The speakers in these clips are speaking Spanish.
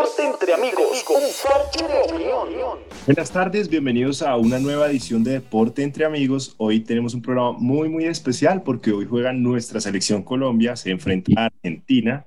Deporte entre amigos, un parche de opinión. Buenas tardes, bienvenidos a una nueva edición de Deporte entre amigos. Hoy tenemos un programa muy, muy especial porque hoy juega nuestra selección Colombia, se enfrenta a Argentina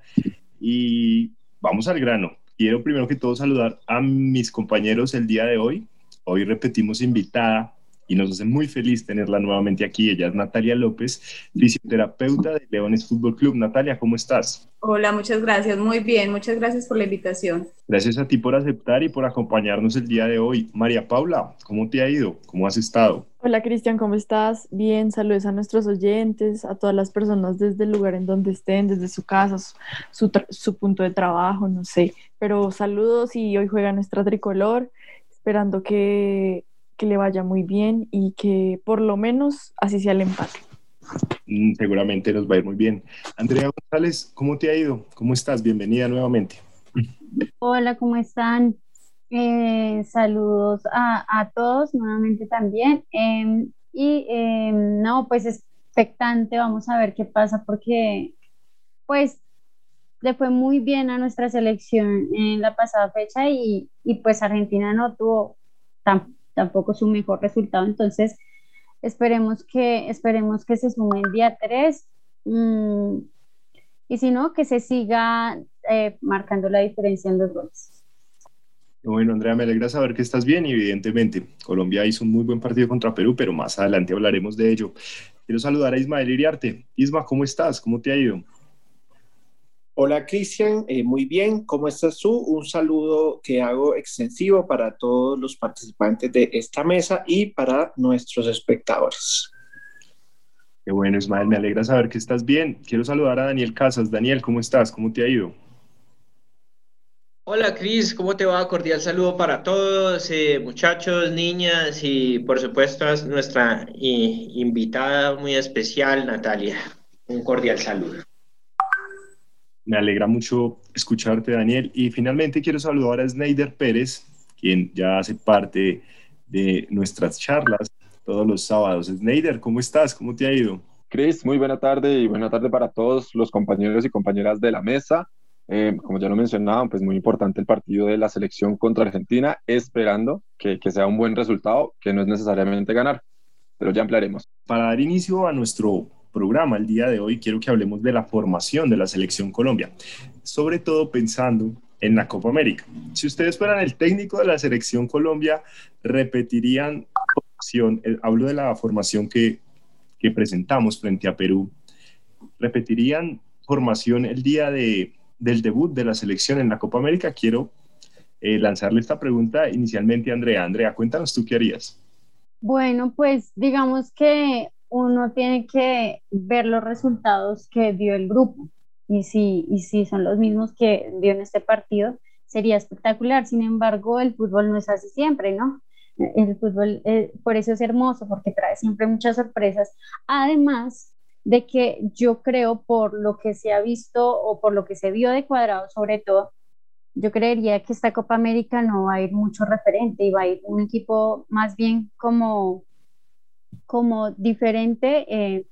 y vamos al grano. Quiero primero que todo saludar a mis compañeros el día de hoy. Hoy repetimos invitada y nos hace muy feliz tenerla nuevamente aquí. Ella es Natalia López, fisioterapeuta de Leones Fútbol Club. Natalia, ¿cómo estás? Hola, muchas gracias. Muy bien, muchas gracias por la invitación. Gracias a ti por aceptar y por acompañarnos el día de hoy. María Paula, ¿cómo te ha ido? ¿Cómo has estado? Hola Cristian, ¿cómo estás? Bien, saludos a nuestros oyentes, a todas las personas desde el lugar en donde estén, desde su casa, su, su punto de trabajo, no sé. Pero saludos y hoy juega nuestra tricolor, esperando que que le vaya muy bien y que por lo menos así sea el empate. Mm, seguramente nos va a ir muy bien. Andrea González, ¿cómo te ha ido? ¿Cómo estás? Bienvenida nuevamente. Hola, ¿cómo están? Eh, saludos a, todos nuevamente también. Em, y em, no, pues expectante, vamos a ver qué pasa porque pues le fue muy bien a nuestra selección en la pasada fecha y, y pues Argentina no tuvo tan tampoco su mejor resultado. Entonces, esperemos que, esperemos que se sume el día 3 mm, y si no, que se siga eh, marcando la diferencia en los goles. Bueno, Andrea, me alegra saber que estás bien y evidentemente Colombia hizo un muy buen partido contra Perú, pero más adelante hablaremos de ello. Quiero saludar a Ismael Iriarte. Isma, ¿cómo estás? ¿Cómo te ha ido? Hola Cristian, eh, muy bien, ¿cómo estás tú? Un saludo que hago extensivo para todos los participantes de esta mesa y para nuestros espectadores. Qué bueno, Ismael, me alegra saber que estás bien. Quiero saludar a Daniel Casas. Daniel, ¿cómo estás? ¿Cómo te ha ido? Hola Cris, ¿cómo te va? Cordial saludo para todos, eh, muchachos, niñas y por supuesto a nuestra invitada muy especial, Natalia. Un cordial saludo. Me alegra mucho escucharte, Daniel. Y finalmente quiero saludar a Sneider Pérez, quien ya hace parte de nuestras charlas todos los sábados. Sneider, ¿cómo estás? ¿Cómo te ha ido? Cris, muy buena tarde y buena tarde para todos los compañeros y compañeras de la mesa. Eh, como ya lo mencionaban, pues muy importante el partido de la selección contra Argentina, esperando que, que sea un buen resultado, que no es necesariamente ganar, pero ya ampliaremos. Para dar inicio a nuestro programa el día de hoy, quiero que hablemos de la formación de la selección Colombia, sobre todo pensando en la Copa América. Si ustedes fueran el técnico de la selección Colombia, repetirían eh, hablo de la formación que, que presentamos frente a Perú, repetirían formación el día de, del debut de la selección en la Copa América. Quiero eh, lanzarle esta pregunta inicialmente a Andrea. Andrea, cuéntanos tú qué harías. Bueno, pues digamos que uno tiene que ver los resultados que dio el grupo y si, y si son los mismos que dio en este partido, sería espectacular. Sin embargo, el fútbol no es así siempre, ¿no? El fútbol, eh, por eso es hermoso, porque trae siempre muchas sorpresas. Además de que yo creo, por lo que se ha visto o por lo que se vio de cuadrado, sobre todo, yo creería que esta Copa América no va a ir mucho referente y va a ir un equipo más bien como como diferente eh,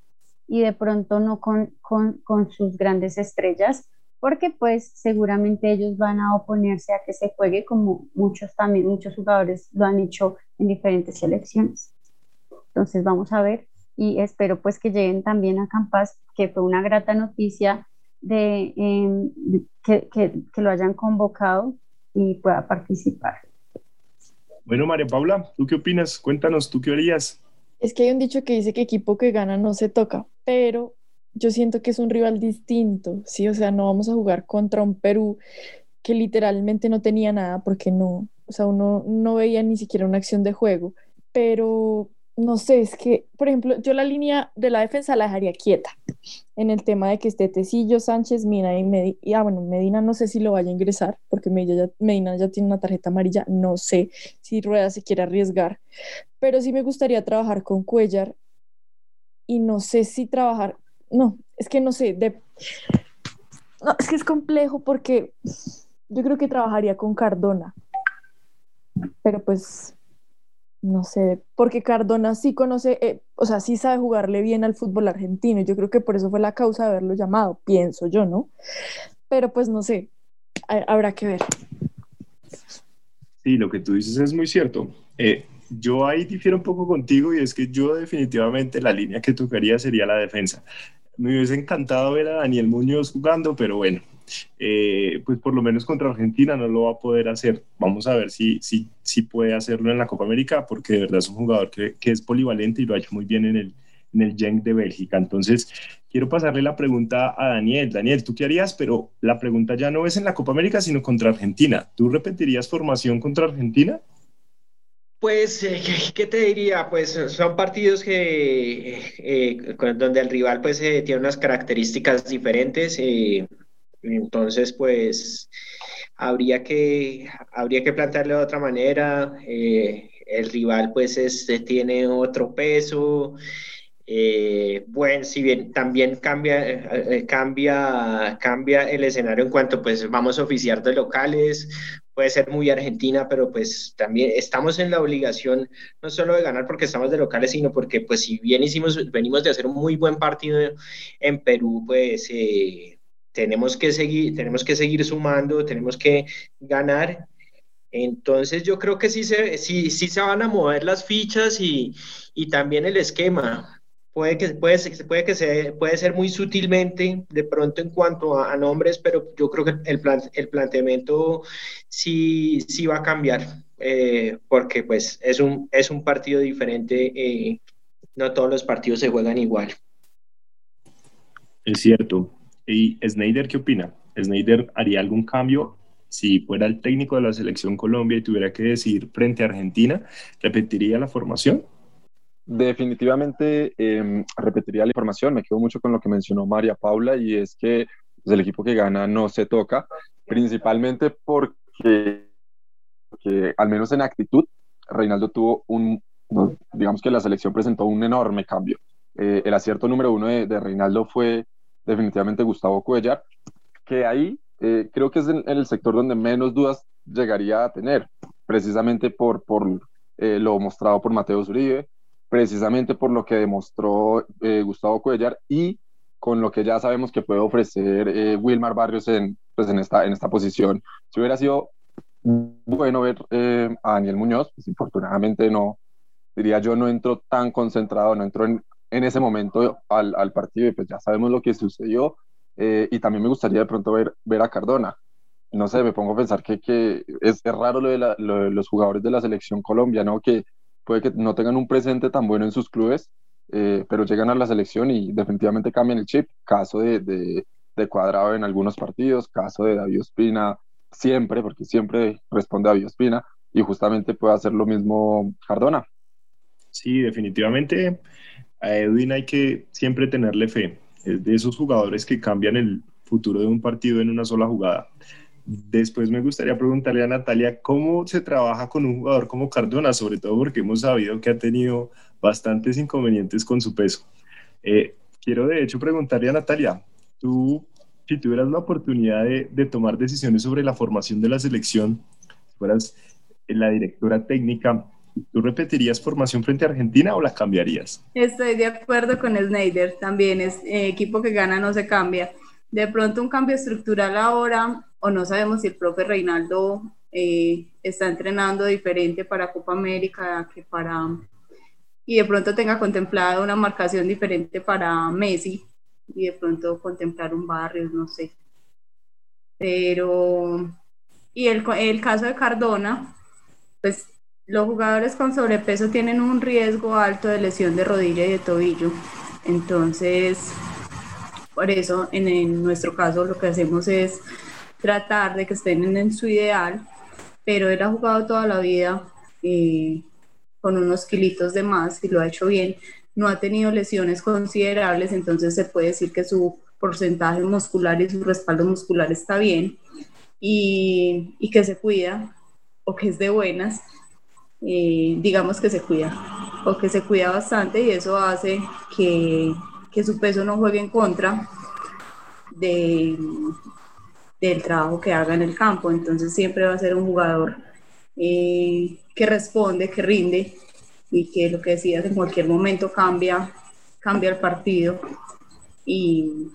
y de pronto no con, con, con, sus grandes estrellas, porque pues seguramente ellos van a oponerse a que se juegue como muchos también, muchos jugadores lo han hecho en diferentes selecciones. Entonces vamos a ver y espero pues que lleguen también a Campas, que fue una grata noticia de em, que, que, que lo hayan convocado y pueda participar. Bueno, María Paula, ¿tú qué opinas? Cuéntanos, ¿tú qué harías? Es que hay un dicho que dice que equipo que gana no se toca, pero yo siento que es un rival distinto, ¿sí? O sea, no vamos a jugar contra un Perú que literalmente no tenía nada porque no, o sea, uno no veía ni siquiera una acción de juego, pero no sé, es que, por ejemplo, yo la línea de la defensa la dejaría quieta en el tema de que esté Tecillo, Sánchez, Mina y Medina. Y, ah, bueno, Medina no sé si lo vaya a ingresar porque Medina ya, tiene una tarjeta amarilla. No sé si Rueda se quiere arriesgar, pero sí me gustaría trabajar con Cuellar y no sé si trabajar. No, es que no sé. No, es que es complejo porque yo creo que trabajaría con Cardona. Pero pues no sé, porque Cardona sí conoce, eh, o sea, sí sabe jugarle bien al fútbol argentino. Yo creo que por eso fue la causa de haberlo llamado, pienso yo, ¿no? Pero pues no sé, habrá que ver. Sí, lo que tú dices es muy cierto. Eh, yo ahí difiero un poco contigo y es que yo definitivamente la línea que tocaría sería la defensa. Me hubiese encantado ver a Daniel Muñoz jugando, pero bueno, eh, pues por lo menos contra Argentina no lo va a poder hacer. Vamos a ver si, si, si puede hacerlo en la Copa América, porque de verdad es un jugador que, que es polivalente y lo ha hecho muy bien en el, en el Genk de Bélgica. Entonces, quiero pasarle la pregunta a Daniel. Daniel, ¿tú qué harías? Pero la pregunta ya no es en la Copa América, sino contra Argentina. ¿Tú repetirías formación contra Argentina? Pues, eh, ¿qué te diría? Pues son partidos que, eh, donde el rival pues tiene unas características diferentes. Entonces, pues, habría que, habría que plantearlo de otra manera. el rival pues este, tiene otro peso. bueno, si bien también cambia, cambia, cambia el escenario en cuanto pues vamos a oficiar de locales, puede ser muy argentina, pero pues también estamos en la obligación no solo de ganar porque estamos de locales, sino porque pues si bien hicimos, venimos de hacer un muy buen partido en Perú, pues eh, tenemos, que seguir, tenemos que seguir sumando, tenemos que ganar. Entonces yo creo que sí se, sí, sí se van a mover las fichas y, y también el esquema puede que, puede, puede que se, puede ser muy sutilmente de pronto en cuanto a, nombres, pero yo creo que el, plan, el planteamiento sí, sí va a cambiar, eh, porque pues es un, es un partido diferente, eh, no todos los partidos se juegan igual. Es cierto. ¿Y Snyder qué opina? ¿Snyder haría algún cambio si fuera el técnico de la selección Colombia y tuviera que decidir frente a Argentina? ¿Repetiría la formación? Definitivamente em, repetiría la información, me quedo mucho con lo que mencionó María Paula y es que pues, el equipo que gana no se toca, principalmente porque, al menos en actitud, Reinaldo tuvo un, digamos que la selección presentó un enorme cambio. Eh, el acierto número uno de, Reinaldo fue definitivamente Gustavo Cuellar, que ahí eh, creo que es en, el sector donde menos dudas llegaría a tener, precisamente por, eh, lo mostrado por Mateo Zuribe, precisamente por lo que demostró eh, Gustavo Cuellar y con lo que ya sabemos que puede ofrecer Wilmar Barrios en, pues en, esta, posición. Si hubiera sido bueno ver a Daniel Muñoz, pues infortunadamente no, diría yo, no entró tan concentrado, no entró en, en ese momento al, al, partido y pues ya sabemos lo que sucedió. y también me gustaría de pronto ver, ver a Cardona. No sé, me pongo a pensar que, que es, raro lo de, lo de, los jugadores de la selección Colombia, ¿no? Que puede que no tengan un presente tan bueno en sus clubes, eh, pero llegan a la selección y definitivamente cambian el chip. Caso de, de, Cuadrado en algunos partidos, caso de David Ospina siempre, porque siempre responde David Ospina, y justamente puede hacer lo mismo Cardona. Sí, definitivamente a Edwin hay que siempre tenerle fe. Es de esos jugadores que cambian el futuro de un partido en una sola jugada. Después me gustaría preguntarle a Natalia cómo se trabaja con un jugador como Cardona, sobre todo porque hemos sabido que ha tenido bastantes inconvenientes con su peso. Eh, quiero de hecho preguntarle a Natalia, tú, si tuvieras la oportunidad de, de tomar decisiones sobre la formación de la selección, si fueras la directora técnica, ¿Tú repetirías formación frente a Argentina o la cambiarías? Estoy de acuerdo con Snyder, también es eh, equipo que gana no se cambia. De pronto un cambio estructural ahora o no sabemos si el profe Reinaldo eh, está entrenando diferente para Copa América que para y de pronto tenga contemplada una marcación diferente para Messi y de pronto contemplar un barrio, no sé. Pero, y el, el caso de Cardona, pues los jugadores con sobrepeso tienen un riesgo alto de lesión de rodilla y de tobillo. Entonces, por eso en, nuestro caso lo que hacemos es tratar de que estén en su ideal, pero él ha jugado toda la vida eh, con unos kilitos de más y lo ha hecho bien. No ha tenido lesiones considerables, entonces se puede decir que su porcentaje muscular y su respaldo muscular está bien y, y que se cuida o que es de buenas, eh, digamos que se cuida o que se cuida bastante y eso hace que, que su peso no juegue en contra de, del trabajo que haga en el campo. Entonces siempre va a ser un jugador eh, que responde, que rinde y que lo que decías en cualquier momento cambia, cambia el partido y,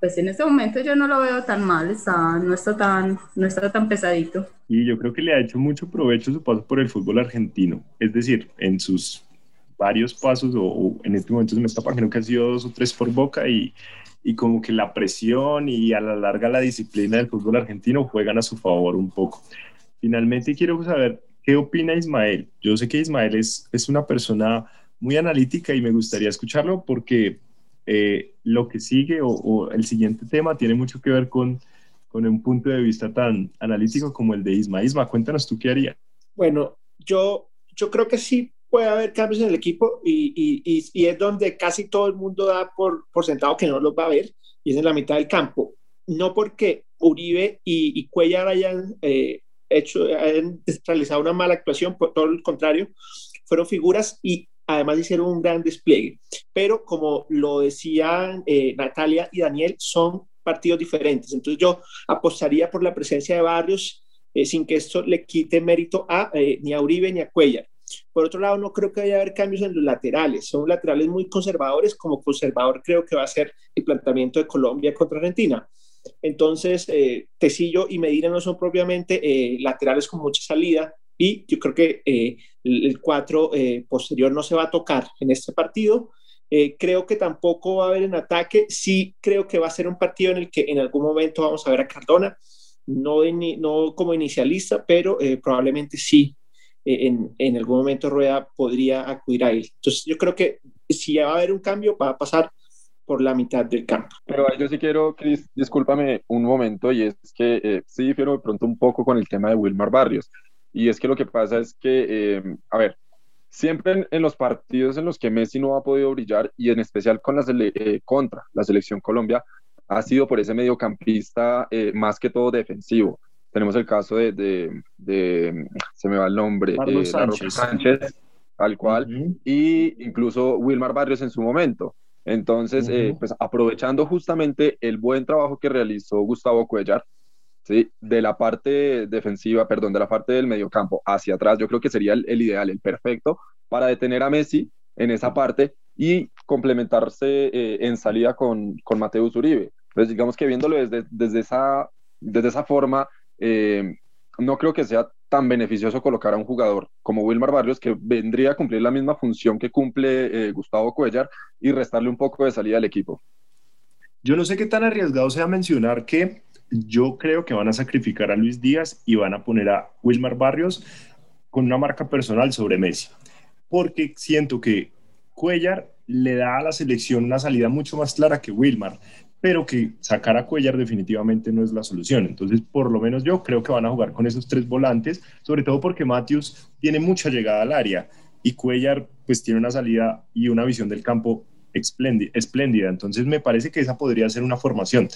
pues en este momento yo no lo veo tan mal, está, no, está tan, no está tan pesadito. Y yo creo que le ha hecho mucho provecho su paso por el fútbol argentino, es decir, en sus varios pasos, o, en este momento se me está creo que han sido dos o tres por boca, y, y como que la presión y a la larga la disciplina del fútbol argentino juegan a su favor un poco. Finalmente quiero saber qué opina Ismael. Yo sé que Ismael es, es una persona muy analítica y me gustaría escucharlo porque eh, lo que sigue o, el siguiente tema tiene mucho que ver con, con un punto de vista tan analítico como el de Isma. Isma, cuéntanos tú qué harías. Bueno, yo, yo creo que sí puede haber cambios en el equipo y, y, y, es donde casi todo el mundo da por, por, sentado que no los va a ver y es en la mitad del campo. No porque Uribe y, Cuellar hayan eh, hecho, hayan realizado una mala actuación, por todo el contrario, fueron figuras y además hicieron un gran despliegue. Pero como lo decían eh, Natalia y Daniel, son partidos diferentes. Entonces yo apostaría por la presencia de Barrios eh, sin que esto le quite mérito a eh, ni a Uribe ni a Cuellar. Por otro lado, no creo que vaya a haber cambios en los laterales. Son laterales muy conservadores, como conservador creo que va a ser el planteamiento de Colombia contra Argentina. Entonces, eh, Tecillo y Medina no son propiamente laterales con mucha salida, y yo creo que eh, el 4 eh, posterior no se va a tocar en este partido. Eh, creo que tampoco va a haber en ataque. Sí creo que va a ser un partido en el que en algún momento vamos a ver a Cardona, no, no como inicialista, pero probablemente sí en, en, algún momento Rueda podría acudir a él. Entonces yo creo que si va a haber un cambio, va a pasar por la mitad del campo. Pero yo sí quiero, Cris, discúlpame un momento, y es que sí difiero de pronto un poco con el tema de Wilmar Barrios. Y es que lo que pasa es que, eh, a ver, siempre en, los partidos en los que Messi no ha podido brillar, y en especial con la eh, contra la selección Colombia, ha sido por ese mediocampista eh, más que todo defensivo. Tenemos el caso de, de, se me va el nombre, Carlos Sánchez. Sánchez, tal cual, y incluso Wilmar Barrios en su momento. Entonces, pues aprovechando justamente el buen trabajo que realizó Gustavo Cuellar, ¿sí? de la parte defensiva, perdón, de la parte del mediocampo hacia atrás, yo creo que sería el, ideal, el perfecto, para detener a Messi en esa parte y complementarse eh, en salida con, con Mateus Uribe. Entonces, digamos que viéndolo desde, desde, esa, desde esa forma, eh, no creo que sea tan beneficioso colocar a un jugador como Wilmar Barrios, que vendría a cumplir la misma función que cumple eh, Gustavo Cuellar y restarle un poco de salida al equipo. Yo no sé qué tan arriesgado sea mencionar que yo creo que van a sacrificar a Luis Díaz y van a poner a Wilmar Barrios con una marca personal sobre Messi, porque siento que Cuellar le da a la selección una salida mucho más clara que Wilmar, pero que sacar a Cuellar definitivamente no es la solución. Entonces, por lo menos yo creo que van a jugar con esos tres volantes, sobre todo porque Matthews tiene mucha llegada al área y Cuellar pues tiene una salida y una visión del campo espléndida. Entonces, me parece que esa podría ser una formación.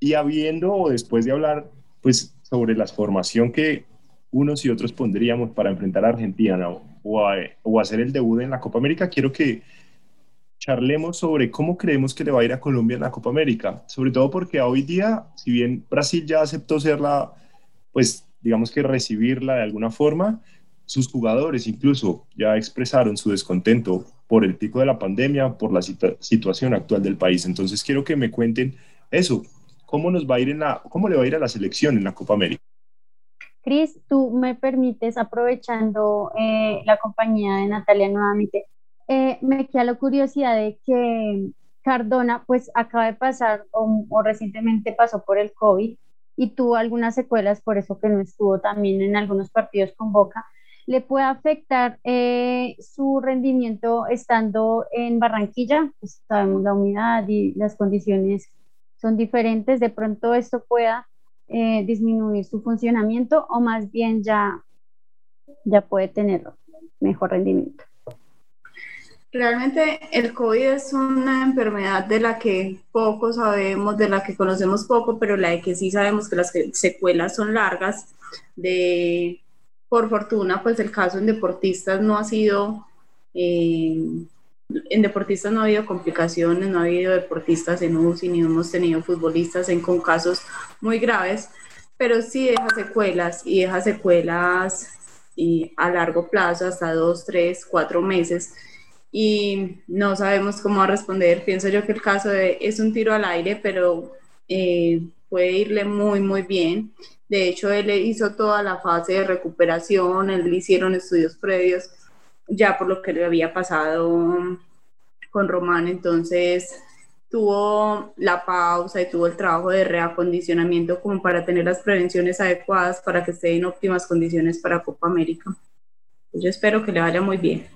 Y habiendo, o después de hablar, pues, sobre la formación que unos y otros pondríamos para enfrentar a Argentina o, o hacer el debut en la Copa América, quiero que charlemos sobre cómo creemos que le va a ir a Colombia en la Copa América, sobre todo porque hoy día, si bien Brasil ya aceptó serla, pues digamos que recibirla de alguna forma, sus jugadores incluso ya expresaron su descontento por el pico de la pandemia, por la situación actual del país. Entonces quiero que me cuenten eso, ¿Cómo nos va a ir en la, cómo le va a ir a la selección en la Copa América? Cris, tú me permites, aprovechando eh, la compañía de Natalia nuevamente, eh, me queda la curiosidad de que Cardona, pues acaba de pasar o, recientemente pasó por el COVID y tuvo algunas secuelas, por eso que no estuvo también en algunos partidos con Boca. ¿Le puede afectar eh, su rendimiento estando en Barranquilla? Pues sabemos la humedad y las condiciones son diferentes, de pronto esto pueda eh, disminuir su funcionamiento o más bien ya, ya puede tener mejor rendimiento. Realmente el COVID es una enfermedad de la que poco sabemos, de la que conocemos poco, pero la de que sí sabemos que las secuelas son largas. De, por fortuna, pues el caso en deportistas no ha sido eh, en deportistas no ha habido complicaciones, no ha habido deportistas en UCI, ni hemos tenido futbolistas en, con casos muy graves, pero sí deja secuelas y deja secuelas y a largo plazo, hasta dos, tres, cuatro meses. y no sabemos cómo responder. Pienso yo que el caso de, es un tiro al aire, pero eh, puede irle muy, muy bien. De hecho, él hizo toda la fase de recuperación, él le hicieron estudios previos ya por lo que le había pasado con Román, entonces tuvo la pausa y tuvo el trabajo de reacondicionamiento como para tener las prevenciones adecuadas para que esté en óptimas condiciones para Copa América. Yo espero que le vaya muy bien.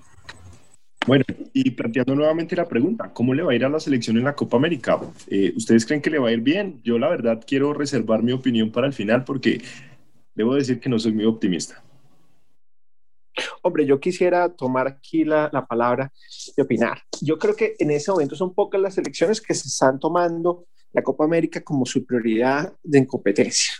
Bueno, y planteando nuevamente la pregunta, ¿cómo le va a ir a la selección en la Copa América? Eh, ¿Ustedes creen que le va a ir bien? Yo la verdad quiero reservar mi opinión para el final porque debo decir que no soy muy optimista. Hombre, yo quisiera tomar aquí la, la, palabra y opinar. Yo creo que en ese momento son pocas las selecciones que se están tomando la Copa América como su prioridad de competencia.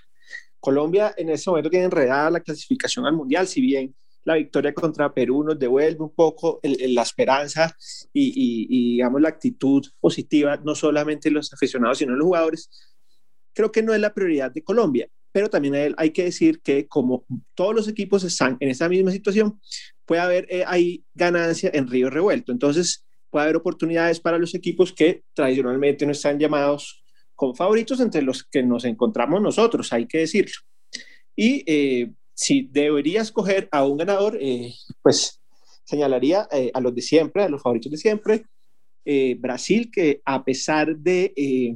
Colombia en ese momento tiene enredada la clasificación al Mundial, si bien la victoria contra Perú nos devuelve un poco el, el, la esperanza y, y, y, digamos, la actitud positiva, no solamente los aficionados, sino los jugadores. Creo que no es la prioridad de Colombia, pero también hay que decir que como todos los equipos están en esa misma situación, puede haber eh, ahí ganancia en río revuelto. Entonces, puede haber oportunidades para los equipos que tradicionalmente no están llamados como favoritos entre los que nos encontramos nosotros, hay que decirlo. Y eh, si debería escoger a un ganador, eh, pues señalaría eh, a los de siempre, a los favoritos de siempre. Eh, Brasil, que a pesar de eh,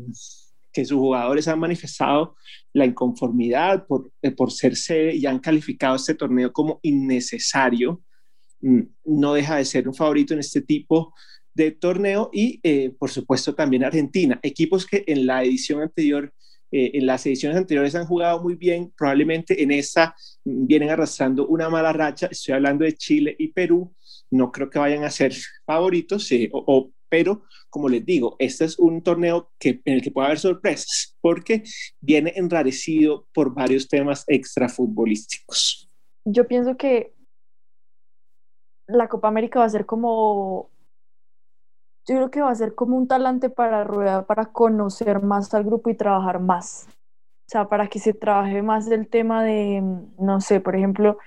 que sus jugadores han manifestado la inconformidad por, eh, por ser sede y han calificado este torneo como innecesario, mm, no deja de ser un favorito en este tipo de torneo y eh, por supuesto también Argentina, equipos que en la edición anterior eh, en las ediciones anteriores han jugado muy bien, probablemente en esta vienen arrastrando una mala racha, estoy hablando de Chile y Perú, no creo que vayan a ser favoritos, o, pero como les digo, este es un torneo que, en el que puede haber sorpresas, porque viene enrarecido por varios temas extrafutbolísticos. Yo pienso que la Copa América va a ser como yo creo que va a ser como un talante para Rueda para conocer más al grupo y trabajar más. O sea, para que se trabaje más el tema de, no sé, por ejemplo,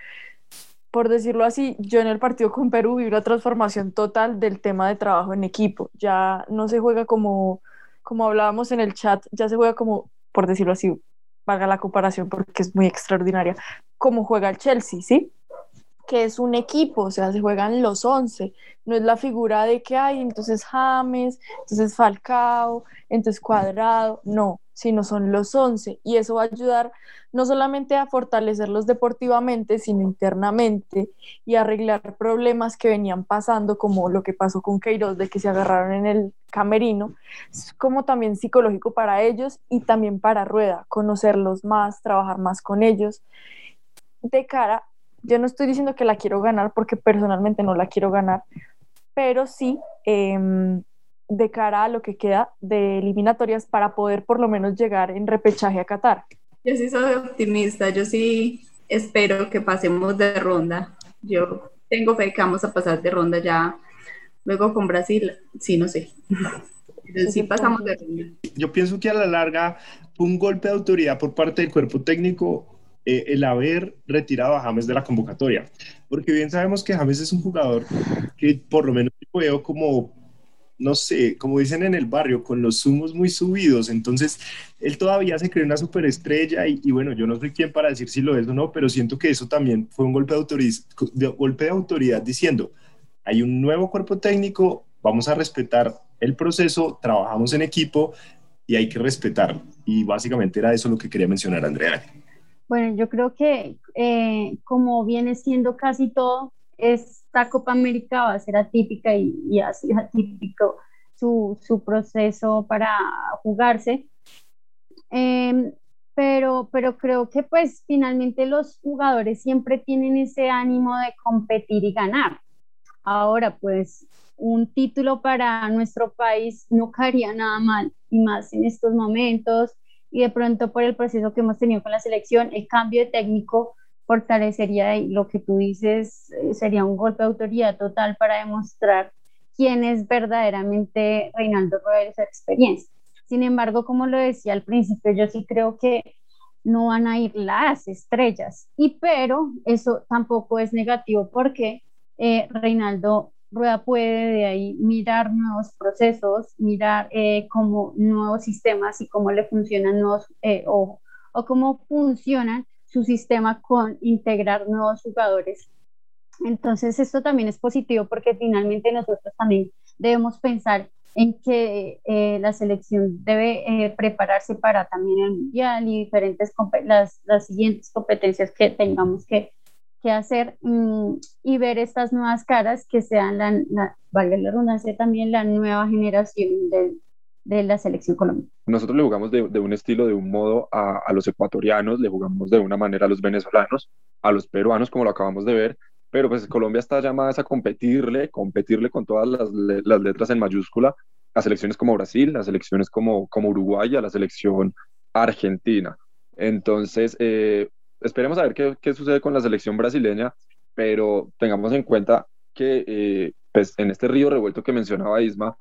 por decirlo así, yo en el partido con Perú vi una transformación total del tema de trabajo en equipo. Ya no se juega como, como hablábamos en el chat, ya se juega como, por decirlo así, valga la comparación porque es muy extraordinaria, como juega el Chelsea, ¿sí? Que es un equipo, o sea, se juegan los 11, no es la figura de que hay, entonces James, entonces Falcao, entonces Cuadrado, no, sino son los 11 y eso va a ayudar no solamente a fortalecerlos deportivamente, sino internamente y arreglar problemas que venían pasando, como lo que pasó con Queiroz, de que se agarraron en el camerino, como también psicológico para ellos y también para Rueda, conocerlos más, trabajar más con ellos, de cara yo no estoy diciendo que la quiero ganar porque personalmente no la quiero ganar, pero sí eh, de cara a lo que queda de eliminatorias para poder por lo menos llegar en repechaje a Qatar. Yo sí soy optimista, yo sí espero que pasemos de ronda. Yo tengo fe que vamos a pasar de ronda ya. Luego con Brasil, sí, no sé. Pero sí pasamos de ronda. Yo pienso que a la larga un golpe de autoridad por parte del cuerpo técnico eh, el haber retirado a James de la convocatoria. Porque bien sabemos que James es un jugador que por lo menos veo como, no sé, como dicen en el barrio, con los humos muy subidos. Entonces, él todavía se cree una superestrella y, bueno, yo no soy quien para decir si lo es o no, pero siento que eso también fue un golpe de, autoridad, de, golpe de autoridad diciendo, hay un nuevo cuerpo técnico, vamos a respetar el proceso, trabajamos en equipo y hay que respetarlo. Y básicamente era eso lo que quería mencionar, Andrea. Bueno, yo creo que eh, como viene siendo casi todo, esta Copa América va a ser atípica y, y ha sido atípico su, su, proceso para jugarse. Eh, pero, pero creo que pues finalmente los jugadores siempre tienen ese ánimo de competir y ganar. Ahora pues un título para nuestro país no caería nada mal y más en estos momentos y de pronto por el proceso que hemos tenido con la selección, el cambio de técnico fortalecería lo que tú dices, eh, sería un golpe de autoridad total para demostrar quién es verdaderamente Reinaldo Rueda esa experiencia. Sin embargo, como lo decía al principio, yo sí creo que no van a ir las estrellas, y pero eso tampoco es negativo porque eh, Reinaldo Rueda puede de ahí mirar nuevos procesos, mirar eh, cómo nuevos sistemas y cómo le funcionan nuevos eh, o, o cómo funcionan su sistema con integrar nuevos jugadores. Entonces esto también es positivo porque finalmente nosotros también debemos pensar en que eh, la selección debe eh, prepararse para también el mundial y diferentes las, las siguientes competencias que tengamos que, que hacer mm, y ver estas nuevas caras que sean la, la valga la redundancia también la nueva generación de, de la selección colombiana. Nosotros le jugamos de, de un estilo, de un modo a, a, los ecuatorianos, le jugamos de una manera a los venezolanos, a los peruanos, como lo acabamos de ver, pero pues Colombia está llamada a competirle, competirle con todas las, las letras en mayúscula a selecciones como Brasil, a selecciones como, como Uruguay, a la selección argentina. Entonces, eh, esperemos a ver qué, qué, sucede con la selección brasileña, pero tengamos en cuenta que eh, pues en este río revuelto que mencionaba Isma,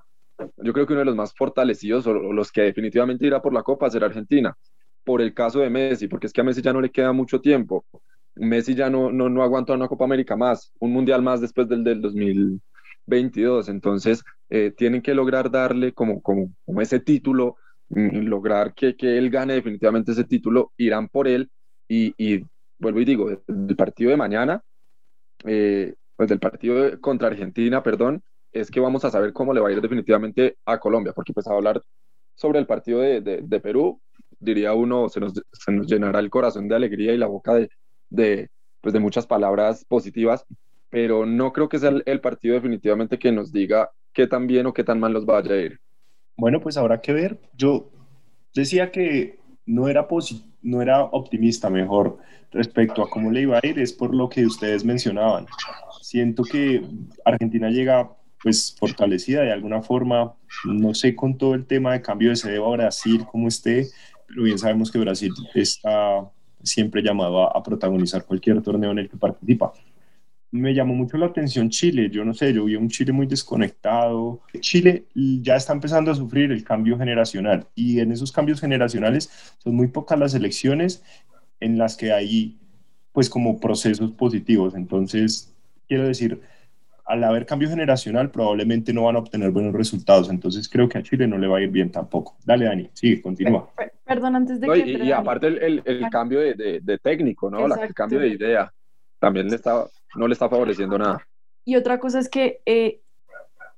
yo creo que uno de los más fortalecidos o los que definitivamente irá por la Copa será Argentina, por el caso de Messi, porque es que a Messi ya no le queda mucho tiempo. Messi ya no, no, no aguanta una Copa América más, un Mundial más después del, del 2022. Entonces, eh, tienen que lograr darle como, como, como ese título, mm, lograr que, que, él gane definitivamente ese título, irán por él. Y, y vuelvo y digo, el partido de mañana, eh, pues del partido contra Argentina, perdón, es que vamos a saber cómo le va a ir definitivamente a Colombia, porque pues a hablar sobre el partido de, de, de Perú, diría uno, se nos, se nos, llenará el corazón de alegría y la boca de, de, pues de muchas palabras positivas, pero no creo que sea el, el, partido definitivamente que nos diga qué tan bien o qué tan mal nos vaya a ir. Bueno, pues habrá que ver. Yo decía que no era, no era optimista, mejor, respecto a cómo le iba a ir, es por lo que ustedes mencionaban. Siento que Argentina llega pues fortalecida de alguna forma, no sé con todo el tema de cambio de sede a Brasil, cómo esté, pero bien sabemos que Brasil está siempre llamado a, a, protagonizar cualquier torneo en el que participa. Me llamó mucho la atención Chile, yo no sé, yo vi un Chile muy desconectado. Chile ya está empezando a sufrir el cambio generacional y en esos cambios generacionales son muy pocas las elecciones en las que hay pues como procesos positivos. Entonces, quiero decir, al haber cambio generacional probablemente no van a obtener buenos resultados. Entonces creo que a Chile no le va a ir bien tampoco. Dale, Dani, sigue, continúa. Perdón, antes de no, que... Y, y aparte el, el, el, cambio de, de, de técnico, ¿no? La, el cambio de idea también le está, no le está favoreciendo nada. Y otra cosa es que eh,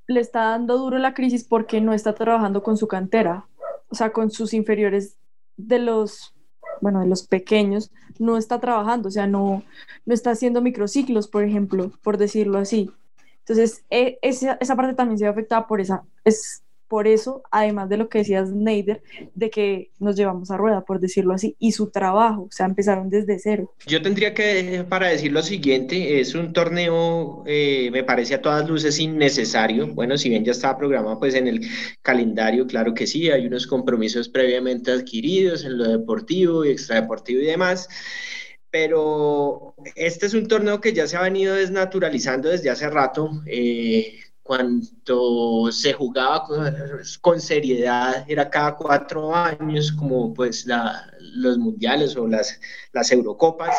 le está dando duro la crisis porque no está trabajando con su cantera, o sea, con sus inferiores de los, bueno, de los pequeños, no está trabajando, o sea, no, no está haciendo microciclos, por ejemplo, por decirlo así. Entonces, e, esa, esa, parte también se ve afectada por esa, es por eso, además de lo que decía Snyder, de que nos llevamos a rueda, por decirlo así, y su trabajo, o sea, empezaron desde cero. Yo tendría que, para decir lo siguiente, es un torneo, eh, me parece a todas luces innecesario. Bueno, si bien ya estaba programado pues en el calendario, claro que sí, hay unos compromisos previamente adquiridos en lo deportivo y extradeportivo y demás pero este es un torneo que ya se ha venido desnaturalizando desde hace rato. Eh, cuando se jugaba con, con, seriedad, era cada cuatro años, como pues la, los mundiales o las, las Eurocopas,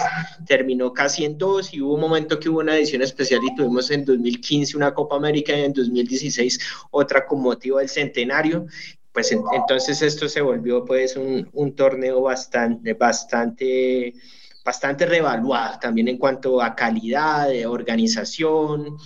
terminó casi en dos y hubo un momento que hubo una edición especial y tuvimos en 2015 una Copa América y en 2016 otra con motivo del centenario. Pues en, entonces esto se volvió pues un, un torneo bastante, bastante bastante revaluada también en cuanto a calidad de organización,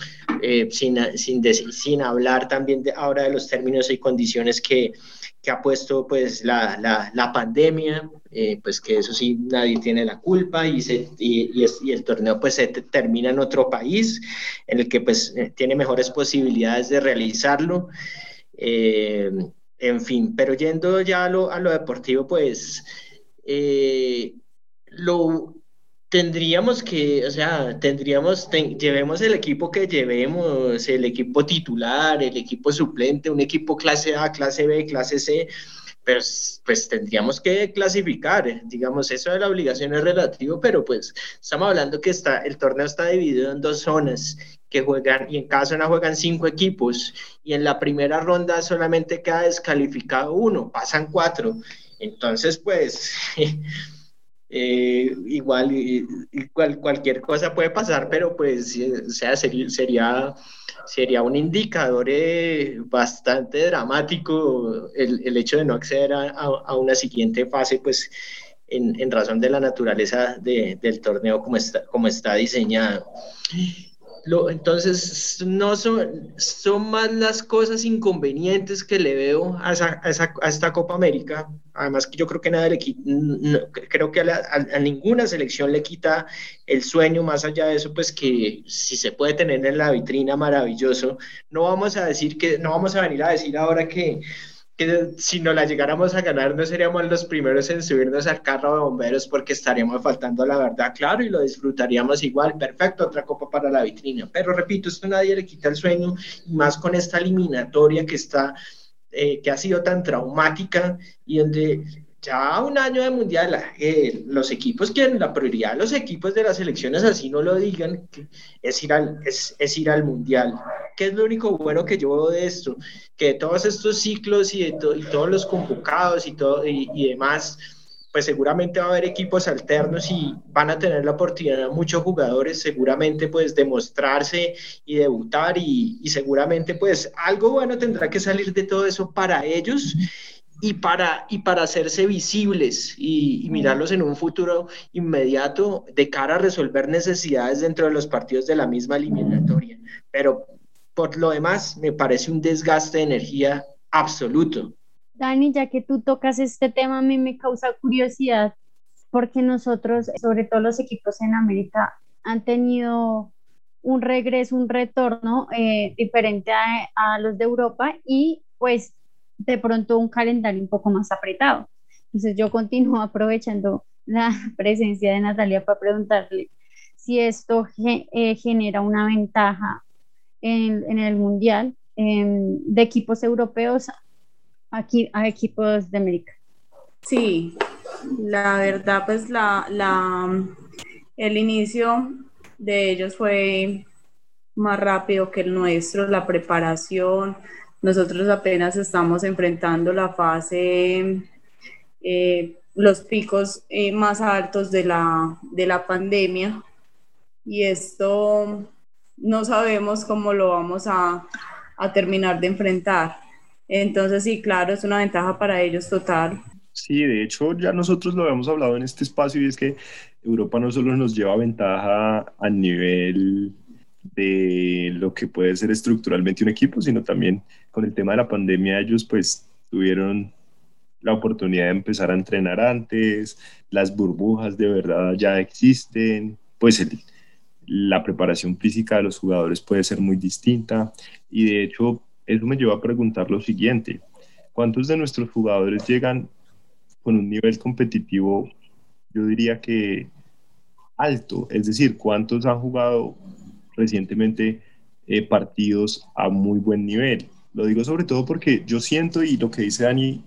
eh, sin, sin, sin, hablar también de, ahora de los términos y condiciones que, que ha puesto pues la, la, la pandemia, eh, pues que eso sí nadie tiene la culpa y, se, y, y, es, y, el torneo pues se termina en otro país en el que pues eh, tiene mejores posibilidades de realizarlo. Eh, en fin, pero yendo ya a lo, a lo deportivo, pues eh, lo tendríamos que, o sea, tendríamos, ten, llevemos el equipo que llevemos, el equipo titular, el equipo suplente, un equipo clase A, clase B, clase C, pero pues tendríamos que clasificar, digamos, eso de la obligación es relativo, pero pues estamos hablando que está, el torneo está dividido en dos zonas que juegan, y en cada zona juegan cinco equipos, y en la primera ronda solamente queda descalificado uno, pasan cuatro, entonces pues... Eh, igual, igual, cualquier cosa puede pasar, pero pues, o sea, sería, sería, sería un indicador eh, bastante dramático el, el, hecho de no acceder a, a, una siguiente fase, pues, en, en razón de la naturaleza de, del torneo como está, como está diseñado entonces, no son, más las cosas inconvenientes que le veo a, esa, a, esta Copa América. Además, que yo creo que nada le creo que a, ninguna selección le quita el sueño. Más allá de eso, pues que si se puede tener en la vitrina, maravilloso. No vamos a decir que, no vamos a venir a decir ahora que que si no la llegáramos a ganar no seríamos los primeros en subirnos al carro de bomberos porque estaríamos faltando la verdad, claro, y lo disfrutaríamos igual, perfecto, otra copa para la vitrina. Pero repito, esto nadie le quita el sueño, y más con esta eliminatoria que está, eh, que ha sido tan traumática y donde ya un año de mundial, eh, los equipos quieren, la prioridad de los equipos de las elecciones, así no lo digan, es ir al, es, es, ir al mundial. ¿Qué es lo único bueno que yo veo de esto? Que todos estos ciclos y, de todos los convocados y, todo, y, demás, pues seguramente va a haber equipos alternos y van a tener la oportunidad muchos jugadores seguramente pues demostrarse y debutar y seguramente pues algo bueno tendrá que salir de todo eso para ellos y para, y para hacerse visibles y, mirarlos en un futuro inmediato de cara a resolver necesidades dentro de los partidos de la misma eliminatoria. Pero por lo demás, me parece un desgaste de energía absoluto. Dani, ya que tú tocas este tema, a mí me causa curiosidad porque nosotros, sobre todo los equipos en América, han tenido un regreso, un retorno eh, diferente a, a los de Europa y pues de pronto un calendario un poco más apretado. Entonces yo continúo aprovechando la presencia de Natalia para preguntarle si esto eh, genera una ventaja en, el Mundial em, de equipos europeos aquí a equipos de América. Sí, la verdad pues la, la, el inicio de ellos fue más rápido que el nuestro, la preparación, nosotros apenas estamos enfrentando la fase, eh, los picos eh, más altos de la, de la pandemia y esto no sabemos cómo lo vamos a, a terminar de enfrentar. Entonces, sí, claro, es una ventaja para ellos total. Sí, de hecho ya nosotros lo habíamos hablado en este espacio y es que Europa no solo nos lleva ventaja a nivel de lo que puede ser estructuralmente un equipo, sino también con el tema de la pandemia ellos pues tuvieron la oportunidad de empezar a entrenar antes, las burbujas de verdad ya existen, pues la preparación física de los jugadores puede ser muy distinta y de hecho eso me lleva a preguntar lo siguiente, ¿cuántos de nuestros jugadores llegan con un nivel competitivo, yo diría que alto? Es decir, ¿cuántos han jugado recientemente eh, partidos a muy buen nivel. Lo digo sobre todo porque yo siento y lo que dice Dani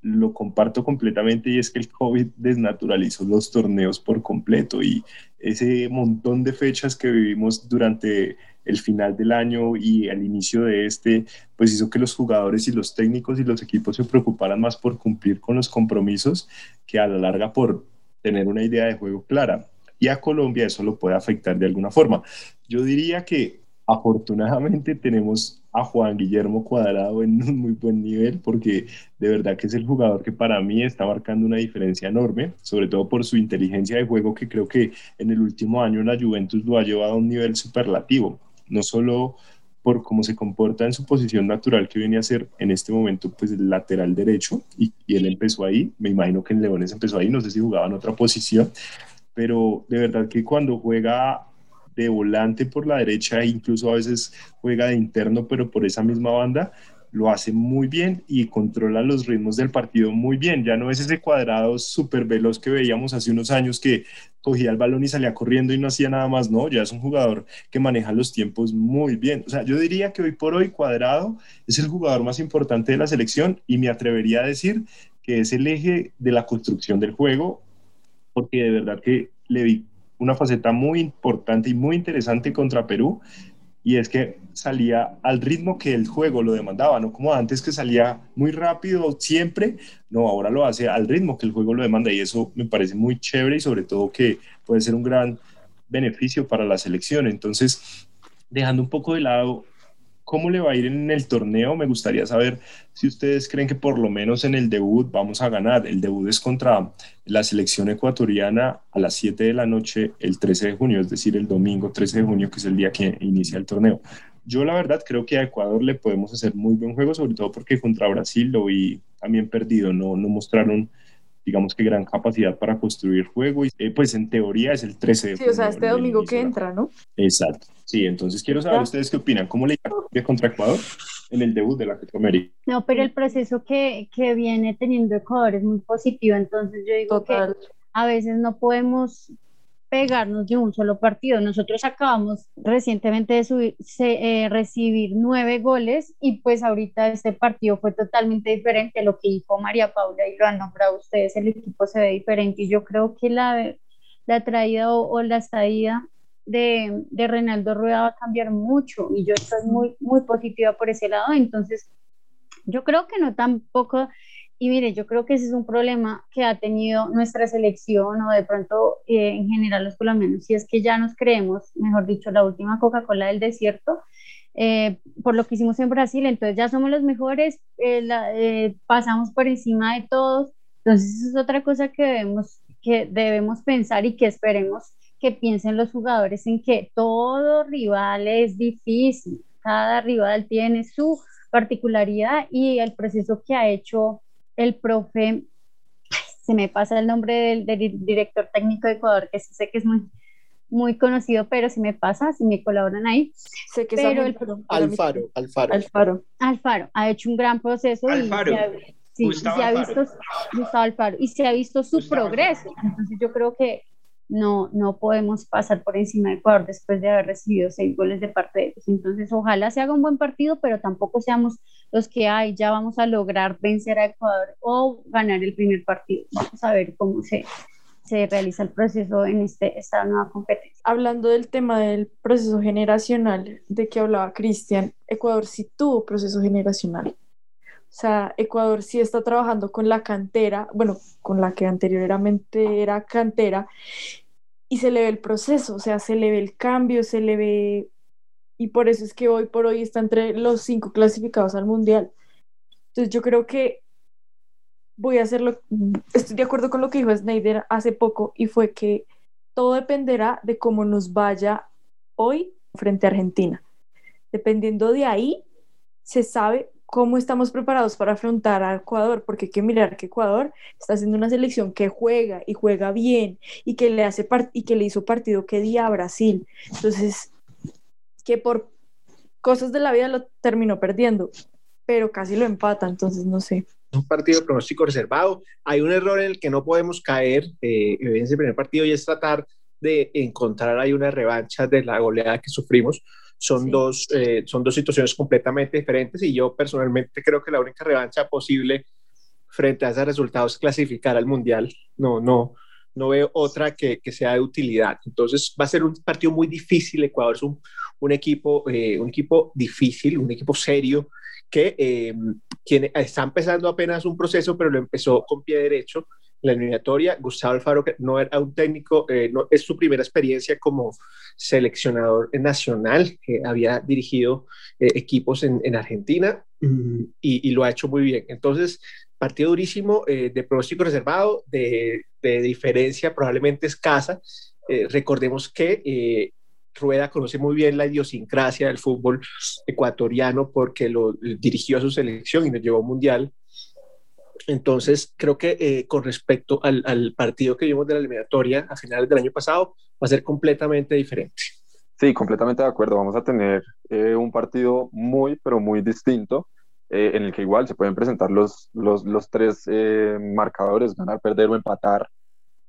lo comparto completamente y es que el COVID desnaturalizó los torneos por completo y ese montón de fechas que vivimos durante el final del año y al inicio de este, pues hizo que los jugadores y los técnicos y los equipos se preocuparan más por cumplir con los compromisos que a la larga por tener una idea de juego clara y a Colombia eso lo puede afectar de alguna forma. Yo diría que afortunadamente tenemos a Juan Guillermo Cuadrado en un muy buen nivel porque de verdad que es el jugador que para mí está marcando una diferencia enorme, sobre todo por su inteligencia de juego que creo que en el último año la Juventus lo ha llevado a un nivel superlativo, no solo por cómo se comporta en su posición natural que viene a ser en este momento pues el lateral derecho y, y él empezó ahí, me imagino que en Leones empezó ahí, no sé si jugaba en otra posición, pero de verdad que cuando juega de volante por la derecha e incluso a veces juega de interno, pero por esa misma banda, lo hace muy bien y controla los ritmos del partido muy bien. Ya no es ese cuadrado súper veloz que veíamos hace unos años que cogía el balón y salía corriendo y no hacía nada más, no, ya es un jugador que maneja los tiempos muy bien. O sea, yo diría que hoy por hoy cuadrado es el jugador más importante de la selección y me atrevería a decir que es el eje de la construcción del juego porque de verdad que le vi una faceta muy importante y muy interesante contra Perú y es que salía al ritmo que el juego lo demandaba, no como antes que salía muy rápido siempre, no, ahora lo hace al ritmo que el juego lo demanda y eso me parece muy chévere y sobre todo que puede ser un gran beneficio para la selección. Entonces, dejando un poco de lado cómo le va a ir en el torneo, me gustaría saber si ustedes creen que por lo menos en el debut vamos a ganar. El debut es contra la selección ecuatoriana a las 7 de la noche el 13 de junio, es decir, el domingo 13 de junio, que es el día que inicia el torneo. Yo la verdad creo que a Ecuador le podemos hacer muy buen juego, sobre todo porque contra Brasil lo vi también perdido, no, no mostraron digamos que gran capacidad para construir juego y eh, pues en teoría es el 13 de Sí, o sea, este domingo que entra, ¿no? Exacto. Sí, entonces quiero saber ustedes qué opinan, ¿cómo le irá contra Ecuador en el debut de la Copa América? No, pero el proceso que, que viene teniendo Ecuador es muy positivo, entonces yo digo que a veces no podemos pegarnos de un solo partido. Nosotros acabamos recientemente de subir, eh, recibir nueve goles y pues ahorita este partido fue totalmente diferente. Lo que dijo María Paula y lo han nombrado ustedes, el equipo se ve diferente. Y yo creo que la, la traída o, la estadía de, de Reinaldo Rueda va a cambiar mucho. Y yo estoy muy, muy positiva por ese lado, entonces yo creo que no tampoco y mire, yo creo que ese es un problema que ha tenido nuestra selección o de pronto eh, en general los colombianos, si es que ya nos creemos, mejor dicho, la última Coca-Cola del desierto, eh, por lo que hicimos en Brasil, entonces ya somos los mejores, eh, pasamos por encima de todos, entonces eso es otra cosa que debemos, que debemos pensar y que esperemos que piensen los jugadores en que todo rival es difícil, cada rival tiene su particularidad y el proceso que ha hecho el profe, se me pasa el nombre del, director técnico de Ecuador, que sé que es muy, muy conocido, pero si me pasa, si me colaboran ahí. Sé que pero el, Alfaro, Alfaro. Alfaro. Alfaro ha hecho un gran proceso Alfaro. y se ha, sí, Gustavo se ha Alfaro. visto Gustavo Alfaro y se ha visto su Gustavo progreso. Entonces yo creo que no, no podemos pasar por encima de Ecuador después de haber recibido seis goles de parte de ellos. Entonces, ojalá se haga un buen partido, pero tampoco seamos los que hay, ya vamos a lograr vencer a Ecuador o ganar el primer partido. Vamos a ver cómo se, se realiza el proceso en este, esta nueva competencia. Hablando del tema del proceso generacional de que hablaba Cristian, Ecuador sí tuvo proceso generacional. O sea, Ecuador sí está trabajando con la cantera, bueno, con la que anteriormente era cantera, y se le ve el proceso, o sea, se le ve el cambio, se le ve, y por eso es que hoy por hoy está entre los cinco clasificados al Mundial. Entonces yo creo que voy a hacerlo, estoy de acuerdo con lo que dijo Snyder hace poco, y fue que todo dependerá de cómo nos vaya hoy frente a Argentina. Dependiendo de ahí, se sabe cómo estamos preparados para afrontar a Ecuador, porque hay que mirar que Ecuador está haciendo una selección que juega y juega bien y que le hace y que le hizo partido que día a Brasil. Entonces, que por cosas de la vida lo terminó perdiendo, pero casi lo empata, entonces no sé. Un partido de pronóstico reservado. Hay un error en el que no podemos caer eh, en ese primer partido y es tratar de encontrar ahí una revancha de la goleada que sufrimos son, Sí. dos, eh, son dos situaciones completamente diferentes y yo personalmente creo que la única revancha posible frente a esos resultados es clasificar al Mundial. No, no, no veo otra que, que sea de utilidad. Entonces va a ser un partido muy difícil. Ecuador es un, un equipo, eh, un equipo difícil, un equipo serio que eh, tiene, está empezando apenas un proceso, pero lo empezó con pie derecho la eliminatoria. Gustavo Alfaro, no era un técnico, eh, es su primera experiencia como seleccionador nacional, que había dirigido eh, equipos en, en Argentina y, lo ha hecho muy bien. Entonces, partido durísimo, eh, de pronóstico reservado, de, diferencia probablemente escasa. Eh, recordemos que Rueda conoce muy bien la idiosincrasia del fútbol ecuatoriano porque lo dirigió a su selección y nos llevó a un mundial. Entonces, creo que eh, con respecto al, al, partido que vimos de la eliminatoria a finales del año pasado, va a ser completamente diferente. Sí, completamente de acuerdo. Vamos a tener eh, un partido muy, pero muy distinto, eh, en el que igual se pueden presentar los, los, los tres eh, marcadores, ganar, perder o empatar,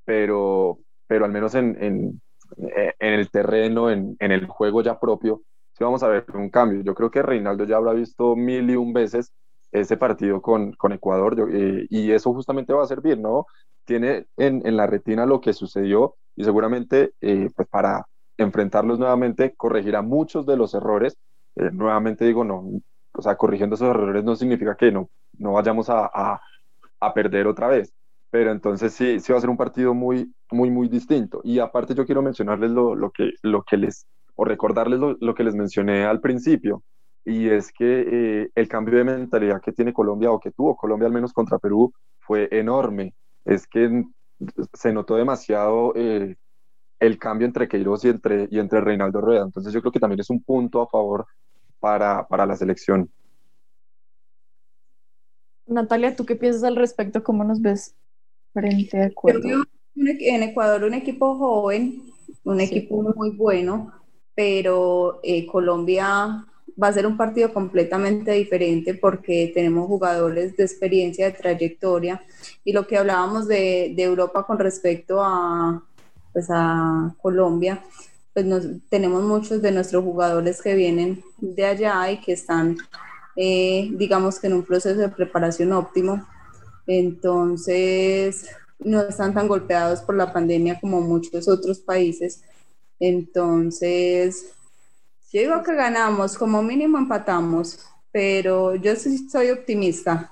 pero, pero al menos en, en, en el terreno, en, en el juego ya propio, sí vamos a ver un cambio. Yo creo que Reinaldo ya habrá visto mil y un veces ese partido con, con Ecuador yo, eh, y eso justamente va a servir, ¿no? Tiene en, en, la retina lo que sucedió y seguramente eh, pues para, enfrentarlos nuevamente corregirá muchos de los errores. Eh, nuevamente digo, no, o sea, corrigiendo esos errores no significa que no, no vayamos a, a, a perder otra vez, pero entonces sí, sí va a ser un partido muy, muy, muy distinto. Y aparte yo quiero mencionarles lo, lo que, lo que les, o recordarles lo, lo, que les mencioné al principio, y es que eh, el cambio de mentalidad que tiene Colombia, o que tuvo Colombia al menos contra Perú, fue enorme. Es que se notó demasiado eh, el cambio entre Queiroz y entre, y entre Reinaldo Rueda. Entonces yo creo que también es un punto a favor para, para la selección. Natalia, ¿tú qué piensas al respecto? ¿Cómo nos ves frente a Ecuador? En Ecuador un equipo joven, un equipo muy bueno, pero eh, Colombia va a ser un partido completamente diferente porque tenemos jugadores de experiencia, de trayectoria, y lo que hablábamos de, de Europa con respecto a, pues a Colombia, pues nos, tenemos muchos de nuestros jugadores que vienen de allá y que están, eh, digamos que en un proceso de preparación óptimo. Entonces, no están tan golpeados por la pandemia como muchos otros países. Entonces, yo digo que ganamos, como mínimo empatamos, pero yo sí soy optimista.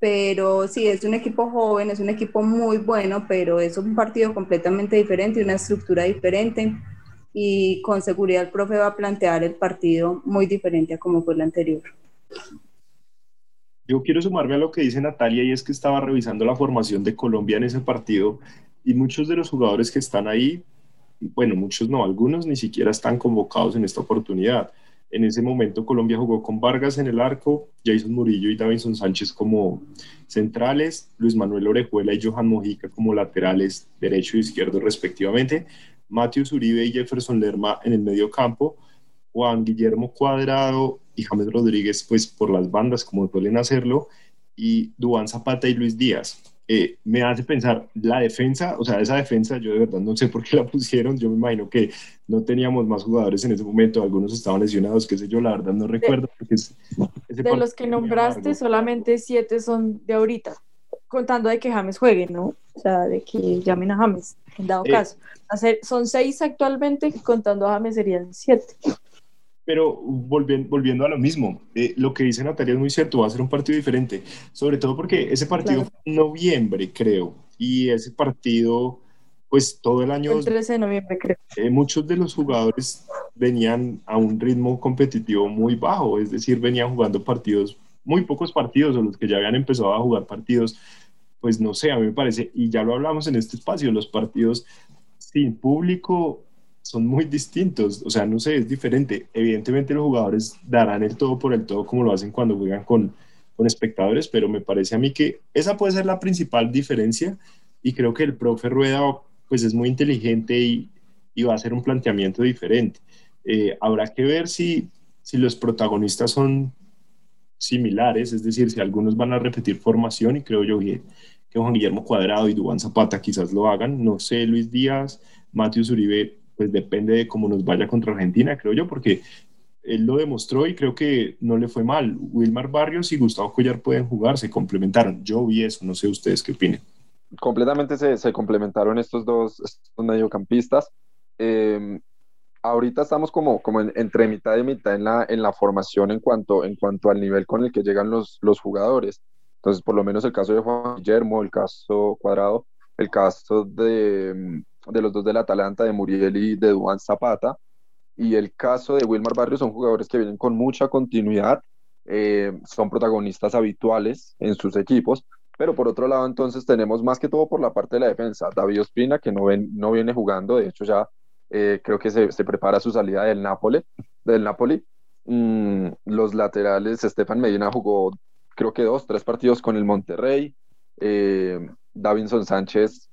Pero sí, es un equipo joven, es un equipo muy bueno, pero es un partido completamente diferente, una estructura diferente y con seguridad el profe va a plantear el partido muy diferente a como fue el anterior. Yo quiero sumarme a lo que dice Natalia y es que estaba revisando la formación de Colombia en ese partido y muchos de los jugadores que están ahí, bueno, muchos no, algunos ni siquiera están convocados en esta oportunidad. En ese momento Colombia jugó con Vargas en el arco, Jason Murillo y Davinson Sánchez como centrales, Luis Manuel Orejuela y Johan Mojica como laterales derecho y izquierdo respectivamente. Matthew Uribe y Jefferson Lerma en el medio campo, Juan Guillermo Cuadrado y James Rodríguez pues por las bandas como suelen hacerlo, y Duan Zapata y Luis Díaz. Eh, me hace pensar la defensa, o sea, esa defensa yo de verdad no sé por qué la pusieron, yo me imagino que no teníamos más jugadores en ese momento, algunos estaban lesionados, qué sé yo, la verdad no recuerdo. Porque es, de los que nombraste, solamente siete son de ahorita, contando de que James juegue, ¿no? O sea, de que llamen a James, en dado eh, caso. Hacer, son seis actualmente, contando a James serían siete. Pero volviendo, volviendo a lo mismo, eh, lo que dice Natalia es muy cierto, va a ser un partido diferente, sobre todo porque ese partido claro. fue en noviembre, creo, y ese partido, pues todo el año... El 13 de noviembre, creo. Eh, muchos de los jugadores venían a un ritmo competitivo muy bajo, es decir, venían jugando partidos, muy pocos partidos, o los que ya habían empezado a jugar partidos, pues no sé, a mí me parece, y ya lo hablamos en este espacio, los partidos sin público son muy distintos, o sea, no sé, es diferente. Evidentemente los jugadores darán el todo por el todo como lo hacen cuando juegan con, con espectadores, pero me parece a mí que esa puede ser la principal diferencia y creo que el profe Rueda pues es muy inteligente y, y va a hacer un planteamiento diferente. Eh, habrá que ver si, si los protagonistas son similares, es decir, si algunos van a repetir formación y creo yo que, que Juan Guillermo Cuadrado y Dubán Zapata quizás lo hagan, no sé, Luis Díaz, Matius Uribe pues depende de cómo nos vaya contra Argentina, creo yo, porque él lo demostró y creo que no le fue mal. Wilmar Barrios y Gustavo Collar pueden jugar, se complementaron. Yo vi eso, no sé ustedes qué opinen. Completamente se, se complementaron estos dos, mediocampistas. Eh, ahorita estamos como, como en, entre mitad y mitad en la, en la formación en cuanto, en cuanto al nivel con el que llegan los, los jugadores. Entonces, por lo menos el caso de Juan Guillermo, el caso Cuadrado, el caso de, de los dos del Atalanta, de Muriel y de Duan Zapata. Y el caso de Wilmar Barrios son jugadores que vienen con mucha continuidad, eh, son protagonistas habituales en sus equipos, pero por otro lado entonces tenemos más que todo por la parte de la defensa, David Ospina que no, ven, no viene jugando, de hecho ya eh, creo que se, se, prepara su salida del Napoli, del Napoli. Mm, los laterales, Estefan Medina jugó creo que dos, tres partidos con el Monterrey, eh, Davinson Sánchez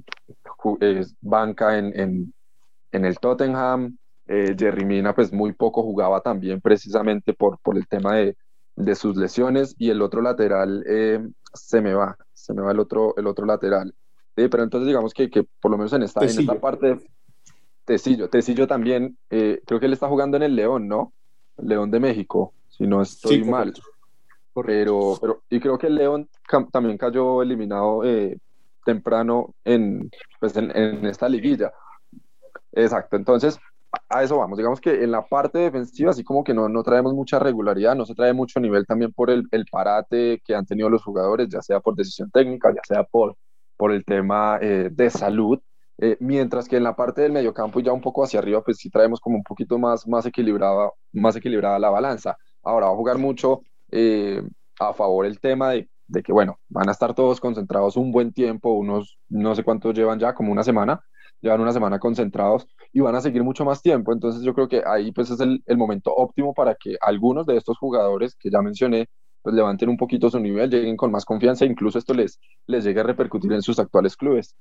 es banca en, en, en, el Tottenham. Eh, Jerry Mina, pues muy poco jugaba también precisamente por, por el tema de, de sus lesiones. Y el otro lateral eh, se me va, se me va el otro, el otro lateral. Sí, pero entonces digamos que, que por lo menos en esta, en esta parte, Tecillo, Tecillo también, eh, creo que él está jugando en el León, ¿no? León de México, si no estoy sí, mal. Pero, pero, y creo que el León también cayó eliminado eh, temprano en, pues en, en, esta liguilla. Exacto, entonces a eso vamos. Digamos que en la parte defensiva, así como que no, no traemos mucha regularidad, no se trae mucho nivel también por el, el parate que han tenido los jugadores, ya sea por decisión técnica, ya sea por, por el tema eh, de salud. Eh, mientras que en la parte del mediocampo y ya un poco hacia arriba, pues sí traemos como un poquito más, más, equilibrada, más equilibrada la balanza. Ahora va a jugar mucho eh, a favor el tema de, de, que, bueno, van a estar todos concentrados un buen tiempo, unos no sé cuántos llevan ya, como una semana, llevan una semana concentrados y van a seguir mucho más tiempo. Entonces yo creo que ahí pues es el, momento óptimo para que algunos de estos jugadores que ya mencioné pues levanten un poquito su nivel, lleguen con más confianza, incluso esto les, les llegue a repercutir en sus actuales clubes.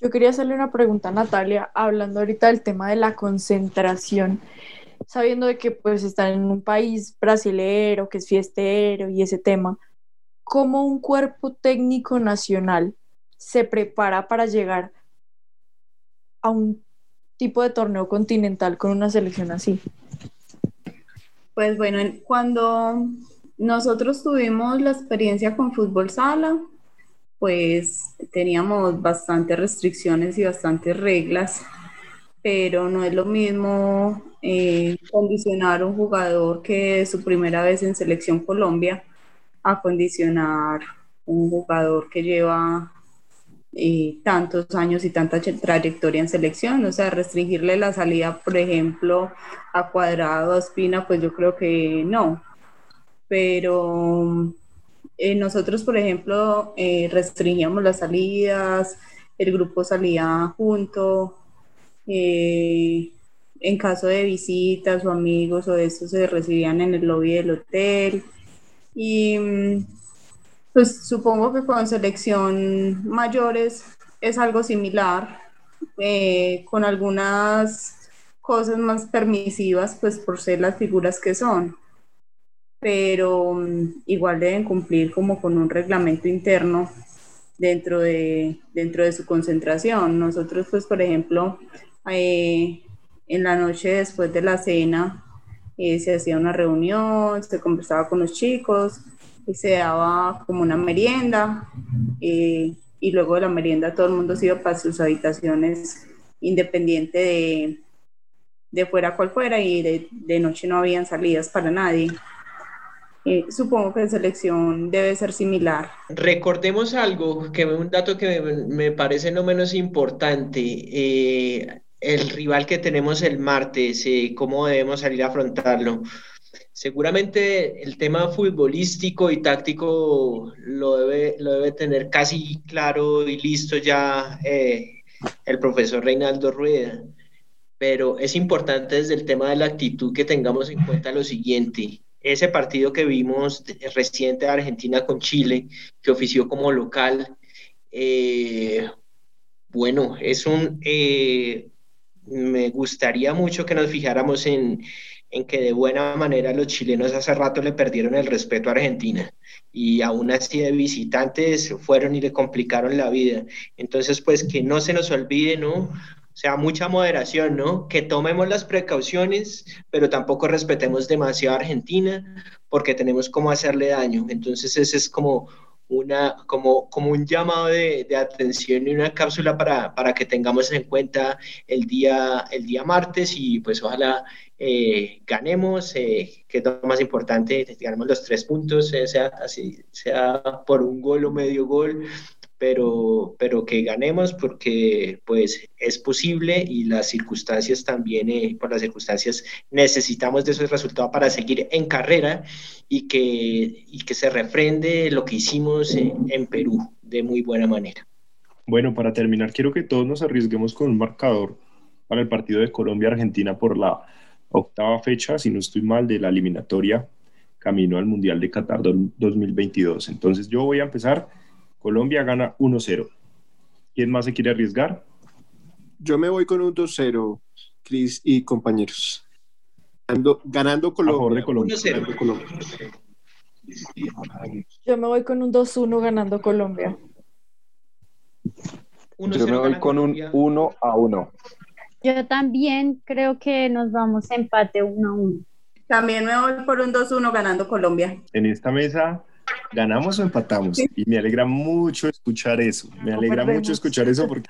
Yo quería hacerle una pregunta a Natalia, hablando ahorita del tema de la concentración, sabiendo de que pues están en un país brasilero, que es fiestero y ese tema, ¿cómo un cuerpo técnico nacional se prepara para llegar a un tipo de torneo continental con una selección así? Pues bueno, cuando nosotros tuvimos la experiencia con fútbol sala, pues teníamos bastantes restricciones y bastantes reglas, pero no es lo mismo eh, condicionar un jugador que su primera vez en selección Colombia a condicionar un jugador que lleva eh, tantos años y tanta trayectoria en selección, o sea, restringirle la salida, por ejemplo, a Cuadrado, a Espina, pues yo creo que no. Pero eh, nosotros, por ejemplo, eh, restringíamos las salidas, el grupo salía junto, en caso de visitas o amigos o eso se recibían en el lobby del hotel. Y pues supongo que con selección mayores es algo similar, eh, con algunas cosas más permisivas, pues por ser las figuras que son. Pero igual deben cumplir como con un reglamento interno dentro de, dentro de su concentración. Nosotros, pues, por ejemplo, eh, en la noche después de la cena, eh, se hacía una reunión, se conversaba con los chicos, y se daba como una merienda eh, y luego de la merienda todo el mundo se iba para sus habitaciones independiente de, de fuera cual fuera y de, noche no habían salidas para nadie. Eh, supongo que la selección debe ser similar. Recordemos algo, que un dato que me, parece no menos importante. Eh, el rival que tenemos el martes, cómo debemos salir a afrontarlo. Seguramente el tema futbolístico y táctico lo debe, lo debe tener casi claro y listo ya eh, el profesor Reinaldo Rueda, pero es importante desde el tema de la actitud que tengamos en cuenta lo siguiente. Ese partido que vimos reciente de Argentina con Chile, que ofició como local, eh, bueno, es un... Eh, me gustaría mucho que nos fijáramos en, en que de buena manera los chilenos hace rato le perdieron el respeto a Argentina y aún así de visitantes fueron y le complicaron la vida. Entonces, pues que no se nos olvide, ¿no? O sea, mucha moderación, ¿no? Que tomemos las precauciones, pero tampoco respetemos demasiado a Argentina porque tenemos como hacerle daño. Entonces, ese es como una, como, como un llamado de, de, atención y una cápsula para, para, que tengamos en cuenta el día, el día martes y pues ojalá eh, ganemos, eh, que es lo más importante, ganemos los tres puntos, eh, sea, así, sea por un gol o medio gol, pero, pero que ganemos porque pues es posible y las circunstancias también, eh, por las circunstancias necesitamos de esos resultados para seguir en carrera y que, y que se refrende lo que hicimos en Perú de muy buena manera. Bueno, para terminar, quiero que todos nos arriesguemos con un marcador para el partido de Colombia-Argentina por la octava fecha, si no estoy mal, de la eliminatoria camino al Mundial de Qatar 2022. Entonces yo voy a empezar Colombia gana 1-0. ¿Quién más se quiere arriesgar? Yo me voy con un 2-0, Cris y compañeros. Ganando, ganando Colombia. Colombia. Yo me voy con un 2-1 ganando Colombia. Yo me voy con un 1 a 1. Yo también creo que nos vamos a empate 1 a 1. También me voy por un 2-1 ganando Colombia. En esta mesa ganamos o empatamos. Y me alegra mucho escuchar eso. Me alegra mucho escuchar eso porque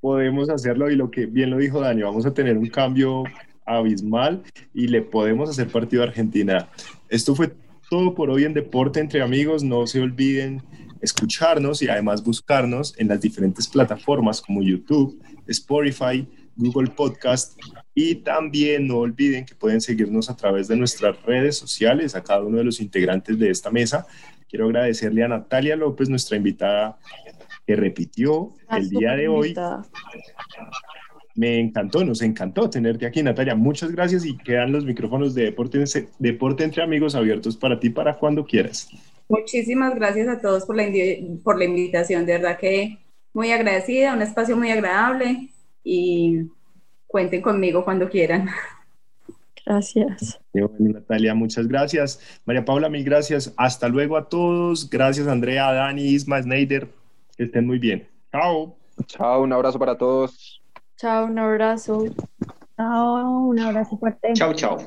podemos hacerlo y lo que bien lo dijo Dani, vamos a tener un cambio abismal y le podemos hacer partido a Argentina. Esto fue todo por hoy en Deporte entre Amigos. No se olviden escucharnos y además buscarnos en las diferentes plataformas como YouTube, Spotify, Google Podcast y también no olviden que pueden seguirnos a través de nuestras redes sociales a cada uno de los integrantes de esta mesa. Quiero agradecerle a Natalia López, nuestra invitada que repitió el día de hoy. Me encantó, nos encantó tenerte aquí, Natalia. Muchas gracias y quedan los micrófonos de Deporte, Deporte entre Amigos abiertos para ti para cuando quieras. Muchísimas gracias a todos por la, por la invitación, de verdad que muy agradecida, un espacio muy agradable y cuenten conmigo cuando quieran. Gracias. Natalia, muchas gracias. María Paula, mil gracias. Hasta luego a todos. Gracias, Andrea, Dani, Isma, Snyder. Que estén muy bien. Chao. Chao, un abrazo para todos. Chao, un abrazo. Chao, un abrazo fuerte. Chao, chao.